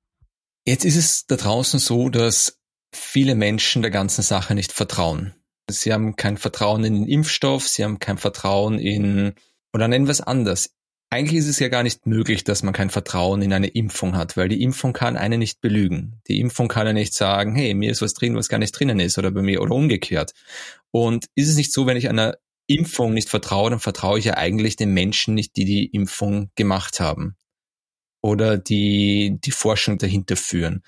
Jetzt ist es da draußen so, dass viele Menschen der ganzen Sache nicht vertrauen. Sie haben kein Vertrauen in den Impfstoff, sie haben kein Vertrauen in, oder nennen wir es anders, eigentlich ist es ja gar nicht möglich, dass man kein Vertrauen in eine Impfung hat, weil die Impfung kann einen nicht belügen. Die Impfung kann ja nicht sagen, hey, mir ist was drin, was gar nicht drinnen ist oder bei mir oder umgekehrt. Und ist es nicht so, wenn ich einer Impfung nicht vertraue, dann vertraue ich ja eigentlich den Menschen nicht, die die Impfung gemacht haben oder die die Forschung dahinter führen.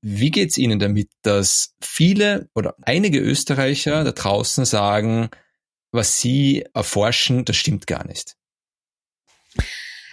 Wie geht's Ihnen damit, dass viele oder einige Österreicher da draußen sagen, was Sie erforschen, das stimmt gar nicht?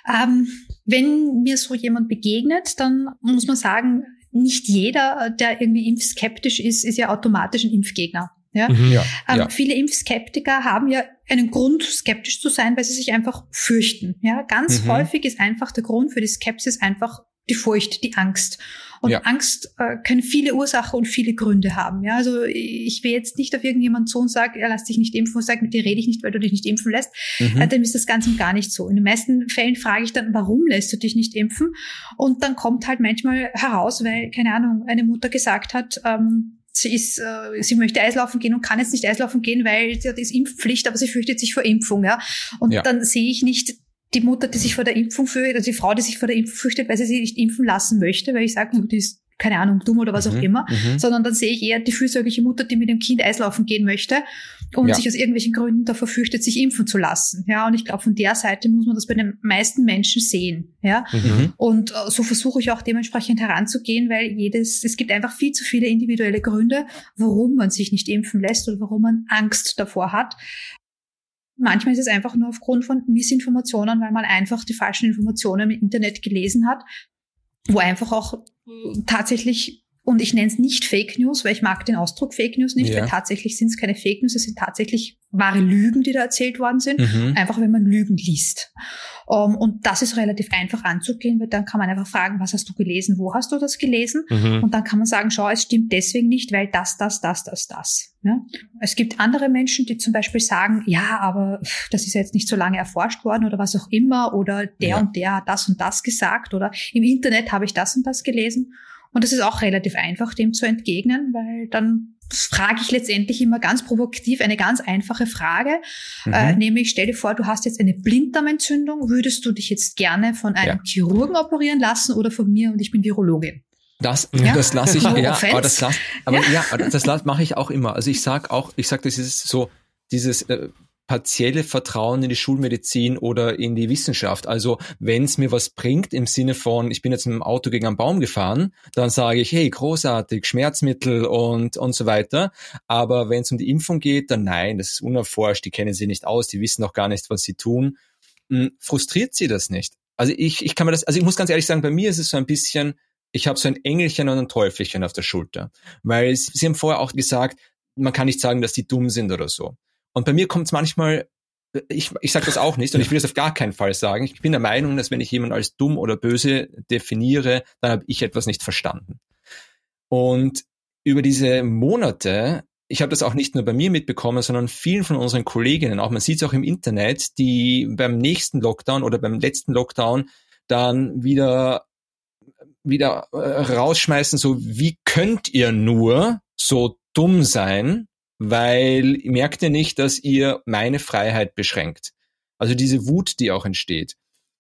Ähm, wenn mir so jemand begegnet, dann muss man sagen, nicht jeder, der irgendwie impfskeptisch ist, ist ja automatisch ein Impfgegner. Ja? Mhm, ja, ähm, ja. Viele Impfskeptiker haben ja einen Grund, skeptisch zu sein, weil sie sich einfach fürchten. Ja, ganz mhm. häufig ist einfach der Grund für die Skepsis einfach die Furcht, die Angst. Und ja. Angst äh, kann viele Ursachen und viele Gründe haben. Ja, also ich will jetzt nicht auf irgendjemanden zu und sage, ja, lass dich nicht impfen und sag, mit dir rede ich nicht, weil du dich nicht impfen lässt. Mhm. Äh, dann ist das Ganze gar nicht so. In den meisten Fällen frage ich dann, warum lässt du dich nicht impfen? Und dann kommt halt manchmal heraus, weil, keine Ahnung, eine Mutter gesagt hat, ähm, sie ist, äh, sie möchte Eislaufen gehen und kann jetzt nicht Eislaufen gehen, weil sie hat Impfpflicht, aber sie fürchtet sich vor Impfung, ja. Und ja. dann sehe ich nicht die Mutter, die sich vor der Impfung fürchtet, also die Frau, die sich vor der Impfung fürchtet, weil sie sich nicht impfen lassen möchte, weil ich sage, die ist keine Ahnung, dumm oder was mhm, auch immer, mhm. sondern dann sehe ich eher die fürsorgliche Mutter, die mit dem Kind Eislaufen gehen möchte und ja. sich aus irgendwelchen Gründen davor fürchtet, sich impfen zu lassen. Ja, und ich glaube, von der Seite muss man das bei den meisten Menschen sehen. Ja, mhm. und äh, so versuche ich auch dementsprechend heranzugehen, weil jedes, es gibt einfach viel zu viele individuelle Gründe, warum man sich nicht impfen lässt oder warum man Angst davor hat. Manchmal ist es einfach nur aufgrund von Missinformationen, weil man einfach die falschen Informationen im Internet gelesen hat, wo einfach auch tatsächlich und ich nenne es nicht Fake News, weil ich mag den Ausdruck Fake News nicht, ja. weil tatsächlich sind es keine Fake News, es sind tatsächlich wahre Lügen, die da erzählt worden sind, mhm. einfach wenn man Lügen liest. Um, ähm, und das ist relativ einfach anzugehen, weil dann kann man einfach fragen, was hast du gelesen, wo hast du das gelesen? Mhm. Und dann kann man sagen, schau, es stimmt deswegen nicht, weil das, das, das, das, das. Ja? Es gibt andere Menschen, die zum Beispiel sagen, ja, aber das ist jetzt nicht so lange erforscht worden oder was auch immer, oder der ja. und der hat das und das gesagt, oder im Internet habe ich das und das gelesen. Und es ist auch relativ einfach, dem zu entgegnen, weil dann frage ich letztendlich immer ganz provokativ eine ganz einfache Frage, mhm. äh, nämlich stell dir vor, du hast jetzt eine Blinddarmentzündung, würdest du dich jetzt gerne von einem ja. Chirurgen operieren lassen oder von mir und ich bin Virologin?
Das, ja. das lasse ich, ja, aber das lass, aber ja, ja das mache ich auch immer. Also ich sag auch, ich sag, das ist so dieses äh, partielle Vertrauen in die Schulmedizin oder in die Wissenschaft. Also wenn es mir was bringt im Sinne von, ich bin jetzt mit dem Auto gegen einen Baum gefahren, dann sage ich, hey, großartig, Schmerzmittel und, und so weiter. Aber wenn es um die Impfung geht, dann nein, das ist unerforscht, die kennen sie nicht aus, die wissen noch gar nicht, was sie tun. Hm, frustriert sie das nicht? Also ich, ich kann mir das, also ich muss ganz ehrlich sagen, bei mir ist es so ein bisschen, ich habe so ein Engelchen und ein Teufelchen auf der Schulter. Weil sie haben vorher auch gesagt, man kann nicht sagen, dass die dumm sind oder so. Und bei mir kommt es manchmal, ich, ich sage das auch nicht und ich will das auf gar keinen Fall sagen. Ich bin der Meinung, dass wenn ich jemanden als dumm oder böse definiere, dann habe ich etwas nicht verstanden. Und über diese Monate, ich habe das auch nicht nur bei mir mitbekommen, sondern vielen von unseren Kolleginnen, auch man sieht es auch im Internet, die beim nächsten Lockdown oder beim letzten Lockdown dann wieder wieder äh, rausschmeißen, so wie könnt ihr nur so dumm sein? Weil merkt ihr nicht, dass ihr meine Freiheit beschränkt. Also diese Wut, die auch entsteht.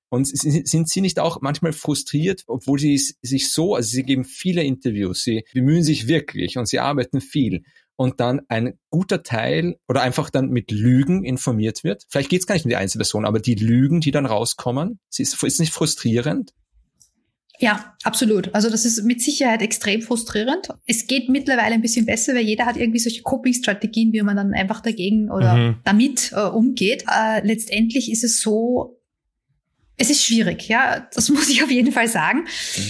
Und sind Sie nicht auch manchmal frustriert, obwohl Sie sich so, also Sie geben viele Interviews, Sie bemühen sich wirklich und Sie arbeiten viel und dann ein guter Teil oder einfach dann mit Lügen informiert wird? Vielleicht geht es gar nicht um die Einzelperson, aber die Lügen, die dann rauskommen, ist, ist nicht frustrierend?
Ja, absolut. Also das ist mit Sicherheit extrem frustrierend. Es geht mittlerweile ein bisschen besser, weil jeder hat irgendwie solche Coping-Strategien, wie man dann einfach dagegen oder mhm. damit äh, umgeht. Äh, letztendlich ist es so, es ist schwierig, ja, das muss ich auf jeden Fall sagen. Mhm.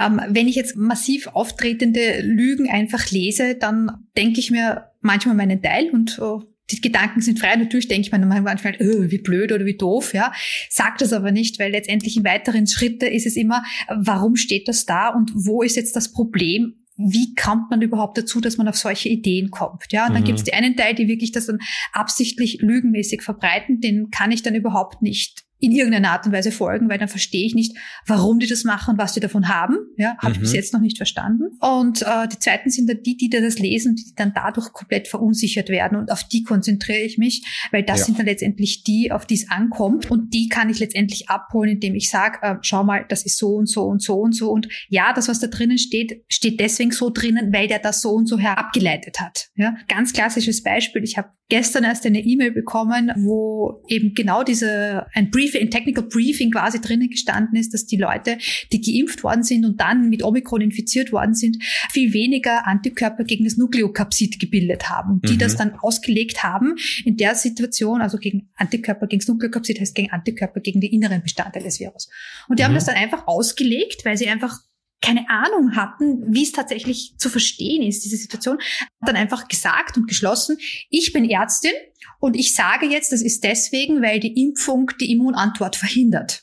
Ähm, wenn ich jetzt massiv auftretende Lügen einfach lese, dann denke ich mir manchmal meinen Teil und äh, die Gedanken sind frei. Natürlich denke ich mir manchmal, oh, wie blöd oder wie doof, ja. Sag das aber nicht, weil letztendlich in weiteren Schritte ist es immer, warum steht das da und wo ist jetzt das Problem? Wie kommt man überhaupt dazu, dass man auf solche Ideen kommt? Ja, und dann mhm. gibt es die einen Teil, die wirklich das dann absichtlich lügenmäßig verbreiten, den kann ich dann überhaupt nicht in irgendeiner Art und Weise folgen, weil dann verstehe ich nicht, warum die das machen und was die davon haben. Ja, habe mhm. ich bis mhm. jetzt noch nicht verstanden. Und äh, die zweiten sind dann die, die das lesen, die dann dadurch komplett verunsichert werden und auf die konzentriere ich mich, weil das ja. sind dann letztendlich die, auf die es ankommt und die kann ich letztendlich abholen, indem ich sage, äh, schau mal, das ist so und so und so und so und ja, das, was da drinnen steht, steht deswegen so drinnen, weil der das so und so herabgeleitet hat. Ja, ganz klassisches Beispiel. Ich habe gestern erst eine E-Mail bekommen, wo eben genau diese ein Brief Briefing, ein Technical Briefing quasi drinnen gestanden ist, dass die Leute, die geimpft worden sind und dann mit Omikron infiziert worden sind, viel weniger Antikörper gegen das Nukleokapsid gebildet haben die mhm. das dann ausgelegt haben in der Situation, also gegen Antikörper gegen das Nukleokapsid heißt gegen Antikörper gegen die inneren Bestandteile des Virus. Und die mhm. haben das dann einfach ausgelegt, weil sie einfach keine Ahnung hatten, wie es tatsächlich zu verstehen ist, diese Situation, dann einfach gesagt und geschlossen, ich bin Ärztin und ich sage jetzt, das ist deswegen, weil die Impfung die Immunantwort verhindert.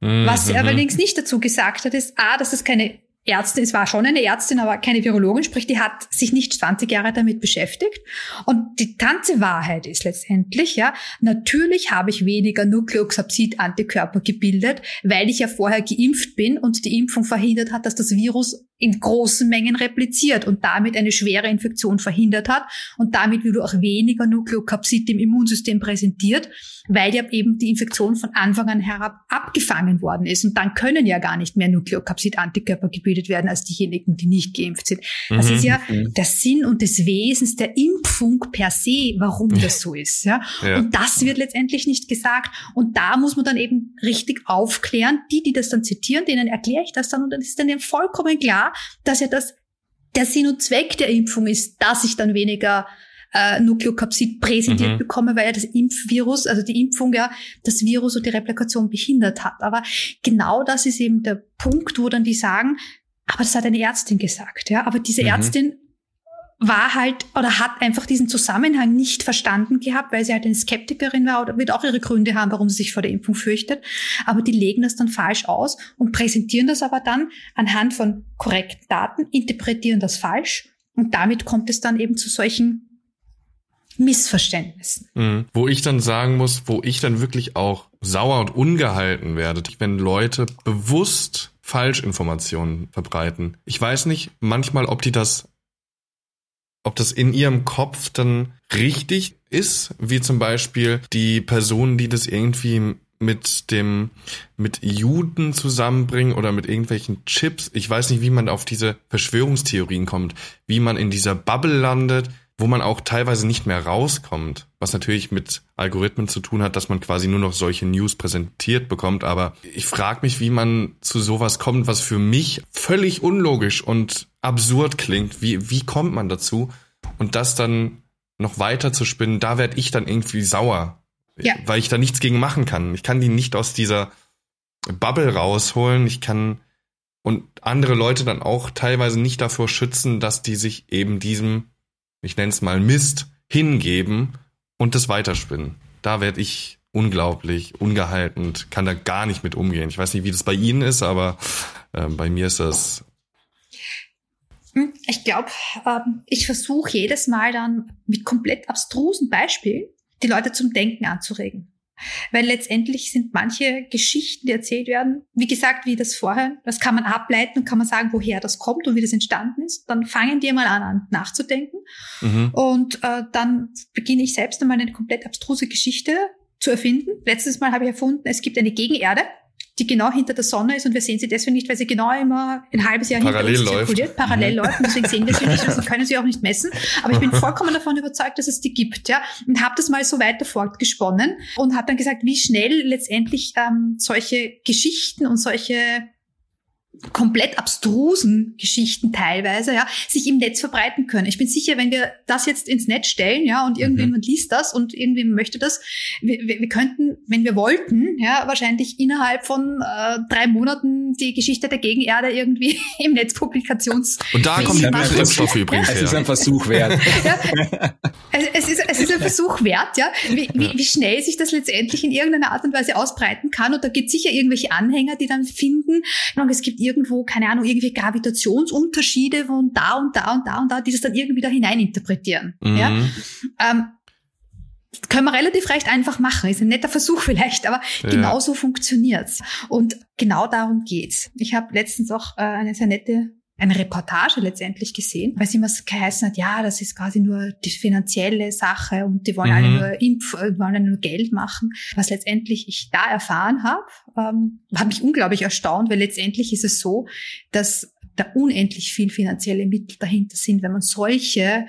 Mhm. Was er allerdings nicht dazu gesagt hat, ist, A, dass es keine Ärztin, es war schon eine Ärztin, aber keine Virologin, sprich, die hat sich nicht 20 Jahre damit beschäftigt. Und die ganze Wahrheit ist letztendlich, ja, natürlich habe ich weniger Nukleoxapsid-Antikörper gebildet, weil ich ja vorher geimpft bin und die Impfung verhindert hat, dass das Virus in großen Mengen repliziert und damit eine schwere Infektion verhindert hat und damit wird auch weniger Nukleokapsid im Immunsystem präsentiert, weil ja eben die Infektion von Anfang an herab abgefangen worden ist und dann können ja gar nicht mehr Nukleokapsid-Antikörper gebildet werden als diejenigen, die nicht geimpft sind. Das mhm. ist ja mhm. der Sinn und des Wesens der Impfung per se, warum das so ist. Ja? ja? Und das wird letztendlich nicht gesagt und da muss man dann eben richtig aufklären. Die, die das dann zitieren, denen erkläre ich das dann und dann ist dann vollkommen klar, dass ja das der Sinn und Zweck der Impfung ist, dass ich dann weniger äh, Nukleokapsid präsentiert mhm. bekomme, weil ja das Impfvirus, also die Impfung ja das Virus und die Replikation behindert hat. Aber genau das ist eben der Punkt, wo dann die sagen, aber das hat eine Ärztin gesagt, ja. Aber diese mhm. Ärztin war halt oder hat einfach diesen Zusammenhang nicht verstanden gehabt, weil sie halt eine Skeptikerin war oder wird auch ihre Gründe haben, warum sie sich vor der Impfung fürchtet. Aber die legen das dann falsch aus und präsentieren das aber dann anhand von korrekten Daten, interpretieren das falsch und damit kommt es dann eben zu solchen Missverständnissen.
Mhm. Wo ich dann sagen muss, wo ich dann wirklich auch sauer und ungehalten werde, wenn Leute bewusst Falschinformationen verbreiten. Ich weiß nicht manchmal, ob die das ob das in ihrem Kopf dann richtig ist, wie zum Beispiel die Personen, die das irgendwie mit dem, mit Juden zusammenbringen oder mit irgendwelchen Chips. Ich weiß nicht, wie man auf diese Verschwörungstheorien kommt, wie man in dieser Bubble landet, wo man auch teilweise nicht mehr rauskommt, was natürlich mit Algorithmen zu tun hat, dass man quasi nur noch solche News präsentiert bekommt. Aber ich frage mich, wie man zu sowas kommt, was für mich völlig unlogisch und absurd klingt. Wie, wie kommt man dazu? Und das dann noch weiter zu spinnen, da werde ich dann irgendwie sauer. Ja. Weil ich da nichts gegen machen kann. Ich kann die nicht aus dieser Bubble rausholen. Ich kann und andere Leute dann auch teilweise nicht davor schützen, dass die sich eben diesem ich nenne es mal Mist, hingeben und das weiterspinnen. Da werde ich unglaublich ungehalten, kann da gar nicht mit umgehen. Ich weiß nicht, wie das bei Ihnen ist, aber äh, bei mir ist das.
Hm, ich glaube, ähm, ich versuche jedes Mal dann mit komplett abstrusen Beispielen die Leute zum Denken anzuregen. Weil letztendlich sind manche Geschichten, die erzählt werden, wie gesagt, wie das vorher, das kann man ableiten und kann man sagen, woher das kommt und wie das entstanden ist. Dann fangen die mal an, an nachzudenken. Mhm. Und äh, dann beginne ich selbst einmal eine komplett abstruse Geschichte zu erfinden. Letztes Mal habe ich erfunden, es gibt eine Gegenerde die genau hinter der Sonne ist und wir sehen sie deswegen nicht, weil sie genau immer ein halbes Jahr
parallel
hinter
uns
zirkuliert,
läuft.
parallel mhm. läuft und deswegen sehen wir sie nicht und können sie auch nicht messen. Aber ich bin vollkommen davon überzeugt, dass es die gibt, ja, und habe das mal so weiter fortgesponnen und habe dann gesagt, wie schnell letztendlich ähm, solche Geschichten und solche komplett abstrusen Geschichten teilweise, ja, sich im Netz verbreiten können. Ich bin sicher, wenn wir das jetzt ins Netz stellen, ja, und irgendjemand mhm. liest das und irgendjemand möchte das, wir, wir, könnten, wenn wir wollten, ja, wahrscheinlich innerhalb von äh, drei Monaten die Geschichte der Gegenerde irgendwie im Netz Publikations.
Und da kommt die böse Impfstoffe übrigens
Es ist ein Versuch wert. ja,
es, ist, es ist ein Versuch wert, ja, wie, wie, wie schnell sich das letztendlich in irgendeiner Art und Weise ausbreiten kann. Und da gibt es sicher irgendwelche Anhänger, die dann finden, es gibt irgendwo, keine Ahnung, irgendwie Gravitationsunterschiede von da und da und da und da, die das dann irgendwie da hineininterpretieren. Mhm. Ja? Ähm, können wir relativ recht einfach machen. Ist ein netter Versuch vielleicht, aber ja. genau so funktioniert's. Und genau darum geht's. Ich habe letztens auch äh, eine sehr nette eine Reportage letztendlich gesehen, weil sie immer geheißen hat, ja, das ist quasi nur die finanzielle Sache und die wollen mhm. alle nur Impf, äh, wollen alle nur Geld machen. Was letztendlich ich da erfahren habe, ähm, hat mich unglaublich erstaunt, weil letztendlich ist es so, dass da unendlich viel finanzielle Mittel dahinter sind, wenn man solche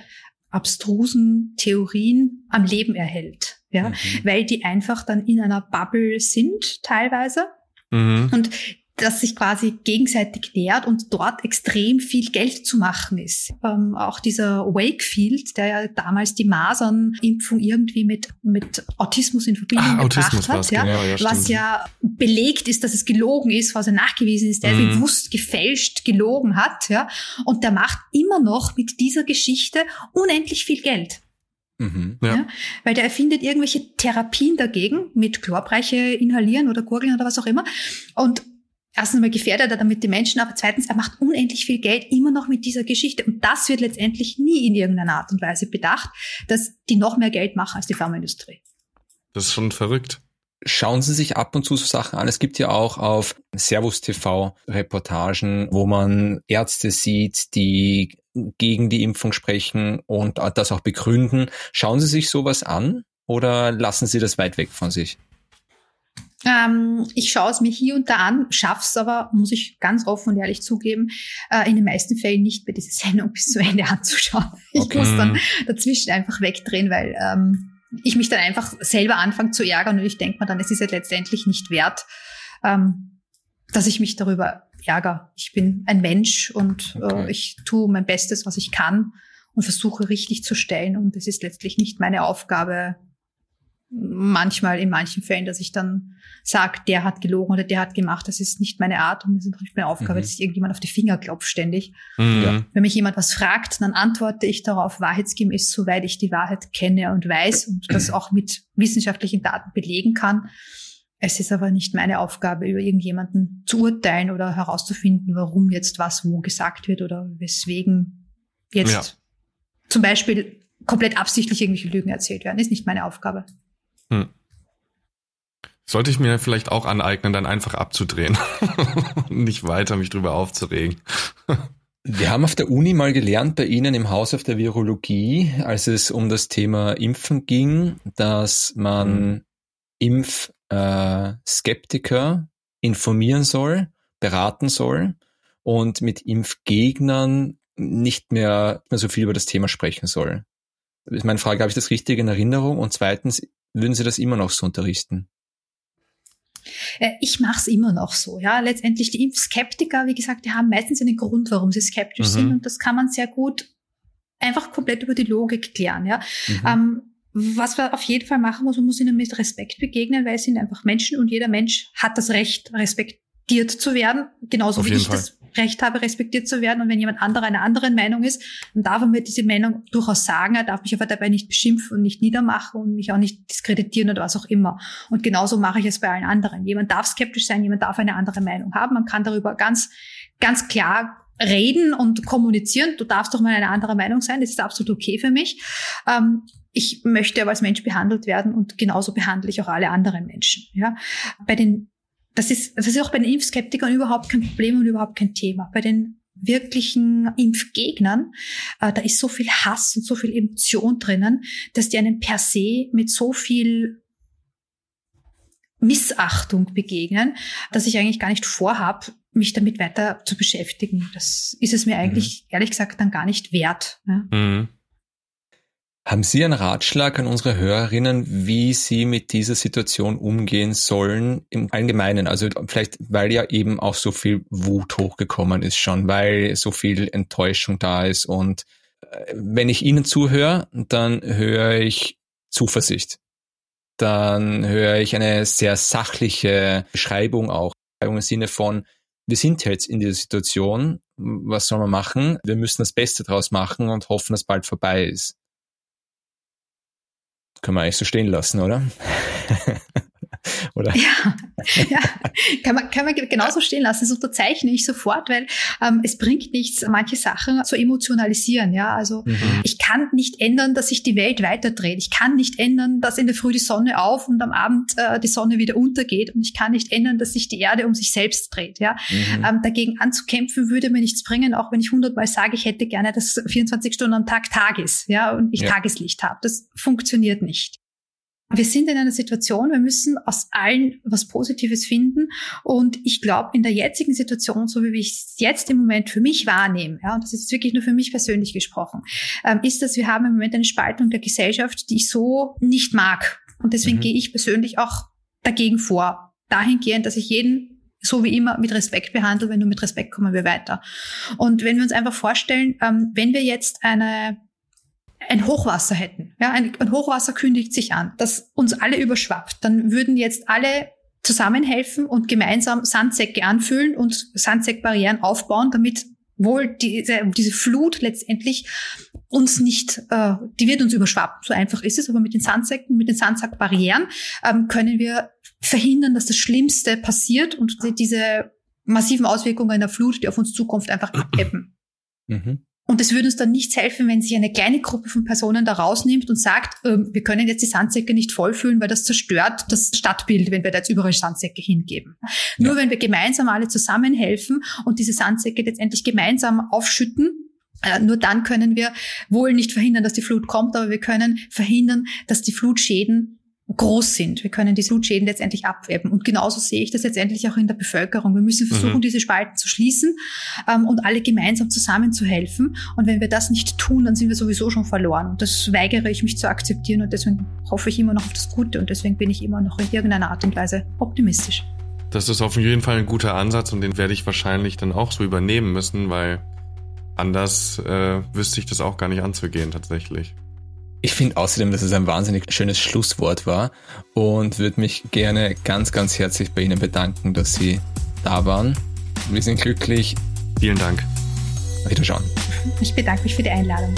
abstrusen Theorien am Leben erhält, ja, mhm. weil die einfach dann in einer Bubble sind teilweise. Mhm. Und das sich quasi gegenseitig nährt und dort extrem viel Geld zu machen ist. Ähm, auch dieser Wakefield, der ja damals die Masernimpfung irgendwie mit, mit Autismus in Verbindung ah, gebracht Autismus hat, ja, genau, ja, was ja belegt ist, dass es gelogen ist, was ja nachgewiesen ist, der mhm. bewusst gefälscht gelogen hat, ja, und der macht immer noch mit dieser Geschichte unendlich viel Geld. Mhm, ja. ja. Weil der erfindet irgendwelche Therapien dagegen, mit Chlorbreiche inhalieren oder gurgeln oder was auch immer. Und erstens mal gefährdet er damit die Menschen, aber zweitens, er macht unendlich viel Geld immer noch mit dieser Geschichte. Und das wird letztendlich nie in irgendeiner Art und Weise bedacht, dass die noch mehr Geld machen als die Pharmaindustrie.
Das ist schon verrückt.
Schauen Sie sich ab und zu so Sachen an. Es gibt ja auch auf Servus TV Reportagen, wo man Ärzte sieht, die gegen die Impfung sprechen und das auch begründen. Schauen Sie sich sowas an oder lassen Sie das weit weg von sich?
Ähm, ich schaue es mir hier und da an, schaff's aber, muss ich ganz offen und ehrlich zugeben, äh, in den meisten Fällen nicht, mir diese Sendung bis zu Ende anzuschauen. Ich okay. muss dann dazwischen einfach wegdrehen, weil ähm, ich mich dann einfach selber anfange zu ärgern und ich denke mir dann, es ist ja letztendlich nicht wert, ähm, dass ich mich darüber ärgere. Ich bin ein Mensch und äh, okay. äh, ich tue mein Bestes, was ich kann und versuche richtig zu stellen und es ist letztlich nicht meine Aufgabe, manchmal in manchen Fällen, dass ich dann sage, der hat gelogen oder der hat gemacht, das ist nicht meine Art und das ist nicht meine Aufgabe, mhm. dass ich irgendjemand auf die Finger klopfe ständig. Mhm. Ja. Wenn mich jemand was fragt, dann antworte ich darauf wahrheitsgemäß, soweit ich die Wahrheit kenne und weiß und das auch mit wissenschaftlichen Daten belegen kann. Es ist aber nicht meine Aufgabe, über irgendjemanden zu urteilen oder herauszufinden, warum jetzt was wo gesagt wird oder weswegen jetzt ja. zum Beispiel komplett absichtlich irgendwelche Lügen erzählt werden. Ist nicht meine Aufgabe. Hm.
Sollte ich mir vielleicht auch aneignen, dann einfach abzudrehen und nicht weiter mich drüber aufzuregen.
Wir haben auf der Uni mal gelernt, bei Ihnen im Haus auf der Virologie, als es um das Thema Impfen ging, dass man mhm. Impfskeptiker äh, informieren soll, beraten soll und mit Impfgegnern nicht mehr, mehr so viel über das Thema sprechen soll. Das ist meine Frage, habe ich das richtig in Erinnerung? Und zweitens, würden Sie das immer noch so unterrichten?
Äh, ich mache es immer noch so. Ja, letztendlich die Impfskeptiker, wie gesagt, die haben meistens einen Grund, warum sie skeptisch mhm. sind und das kann man sehr gut einfach komplett über die Logik klären. Ja, mhm. ähm, was wir auf jeden Fall machen muss, man muss ihnen mit Respekt begegnen, weil es sind einfach Menschen und jeder Mensch hat das Recht, respektiert zu werden, genauso auf wie ich Fall. das Recht habe, respektiert zu werden. Und wenn jemand anderer einer anderen Meinung ist, dann darf er mir diese Meinung durchaus sagen. Er darf mich aber dabei nicht beschimpfen und nicht niedermachen und mich auch nicht diskreditieren oder was auch immer. Und genauso mache ich es bei allen anderen. Jemand darf skeptisch sein, jemand darf eine andere Meinung haben. Man kann darüber ganz, ganz klar reden und kommunizieren. Du darfst doch mal eine andere Meinung sein. Das ist absolut okay für mich. Ähm, ich möchte aber als Mensch behandelt werden und genauso behandle ich auch alle anderen Menschen. Ja, bei den das ist, das ist auch bei den Impfskeptikern überhaupt kein Problem und überhaupt kein Thema. Bei den wirklichen Impfgegnern, äh, da ist so viel Hass und so viel Emotion drinnen, dass die einen per se mit so viel Missachtung begegnen, dass ich eigentlich gar nicht vorhab, mich damit weiter zu beschäftigen. Das ist es mir eigentlich, mhm. ehrlich gesagt, dann gar nicht wert. Ja? Mhm.
Haben Sie einen Ratschlag an unsere Hörerinnen, wie sie mit dieser Situation umgehen sollen im Allgemeinen? Also vielleicht, weil ja eben auch so viel Wut hochgekommen ist schon, weil so viel Enttäuschung da ist. Und äh, wenn ich Ihnen zuhöre, dann höre ich Zuversicht. Dann höre ich eine sehr sachliche Beschreibung auch. Im Sinne von, wir sind jetzt in dieser Situation, was soll man machen? Wir müssen das Beste draus machen und hoffen, dass bald vorbei ist. Können wir eigentlich so stehen lassen, oder?
oder? Ja, ja. Kann, man, kann man genauso stehen lassen. Das unterzeichne ich sofort, weil ähm, es bringt nichts, manche Sachen zu emotionalisieren. Ja, also mhm. ich kann nicht ändern, dass sich die Welt weiterdreht. Ich kann nicht ändern, dass in der Früh die Sonne auf und am Abend äh, die Sonne wieder untergeht. Und ich kann nicht ändern, dass sich die Erde um sich selbst dreht. Ja, mhm. ähm, dagegen anzukämpfen würde mir nichts bringen, auch wenn ich hundertmal sage, ich hätte gerne, dass 24 Stunden am Tag Tag ist. Ja, und ich ja. Tageslicht habe. Das funktioniert nicht. Wir sind in einer Situation, wir müssen aus allen was Positives finden. Und ich glaube, in der jetzigen Situation, so wie ich es jetzt im Moment für mich wahrnehme, ja, und das ist wirklich nur für mich persönlich gesprochen, ähm, ist, dass wir haben im Moment eine Spaltung der Gesellschaft, die ich so nicht mag. Und deswegen mhm. gehe ich persönlich auch dagegen vor. Dahingehend, dass ich jeden so wie immer mit Respekt behandle. Wenn du mit Respekt kommen wir weiter. Und wenn wir uns einfach vorstellen, ähm, wenn wir jetzt eine ein Hochwasser hätten, ja, ein, ein Hochwasser kündigt sich an, das uns alle überschwappt, dann würden jetzt alle zusammenhelfen und gemeinsam Sandsäcke anfüllen und Sandsäckbarrieren aufbauen, damit wohl diese, diese Flut letztendlich uns nicht, äh, die wird uns überschwappen. So einfach ist es. Aber mit den Sandsäcken, mit den Sandsackbarrieren ähm, können wir verhindern, dass das Schlimmste passiert und diese massiven Auswirkungen einer Flut, die auf uns zukommt, einfach abebben. Mhm. Und es würde uns dann nichts helfen, wenn sich eine kleine Gruppe von Personen da rausnimmt und sagt, äh, wir können jetzt die Sandsäcke nicht vollfüllen, weil das zerstört das Stadtbild, wenn wir da jetzt überall Sandsäcke hingeben. Ja. Nur wenn wir gemeinsam alle zusammenhelfen und diese Sandsäcke letztendlich gemeinsam aufschütten, äh, nur dann können wir wohl nicht verhindern, dass die Flut kommt, aber wir können verhindern, dass die Flutschäden groß sind. Wir können diese Blutschäden letztendlich abweben. Und genauso sehe ich das letztendlich auch in der Bevölkerung. Wir müssen versuchen, mhm. diese Spalten zu schließen ähm, und alle gemeinsam zusammenzuhelfen. Und wenn wir das nicht tun, dann sind wir sowieso schon verloren. Und das weigere ich mich zu akzeptieren und deswegen hoffe ich immer noch auf das Gute und deswegen bin ich immer noch in irgendeiner Art und Weise optimistisch.
Das ist auf jeden Fall ein guter Ansatz und den werde ich wahrscheinlich dann auch so übernehmen müssen, weil anders äh, wüsste ich das auch gar nicht anzugehen tatsächlich.
Ich finde außerdem, dass es ein wahnsinnig schönes Schlusswort war und würde mich gerne ganz, ganz herzlich bei Ihnen bedanken, dass Sie da waren. Wir sind glücklich.
Vielen Dank.
Wiederschauen.
Ich bedanke mich für die Einladung.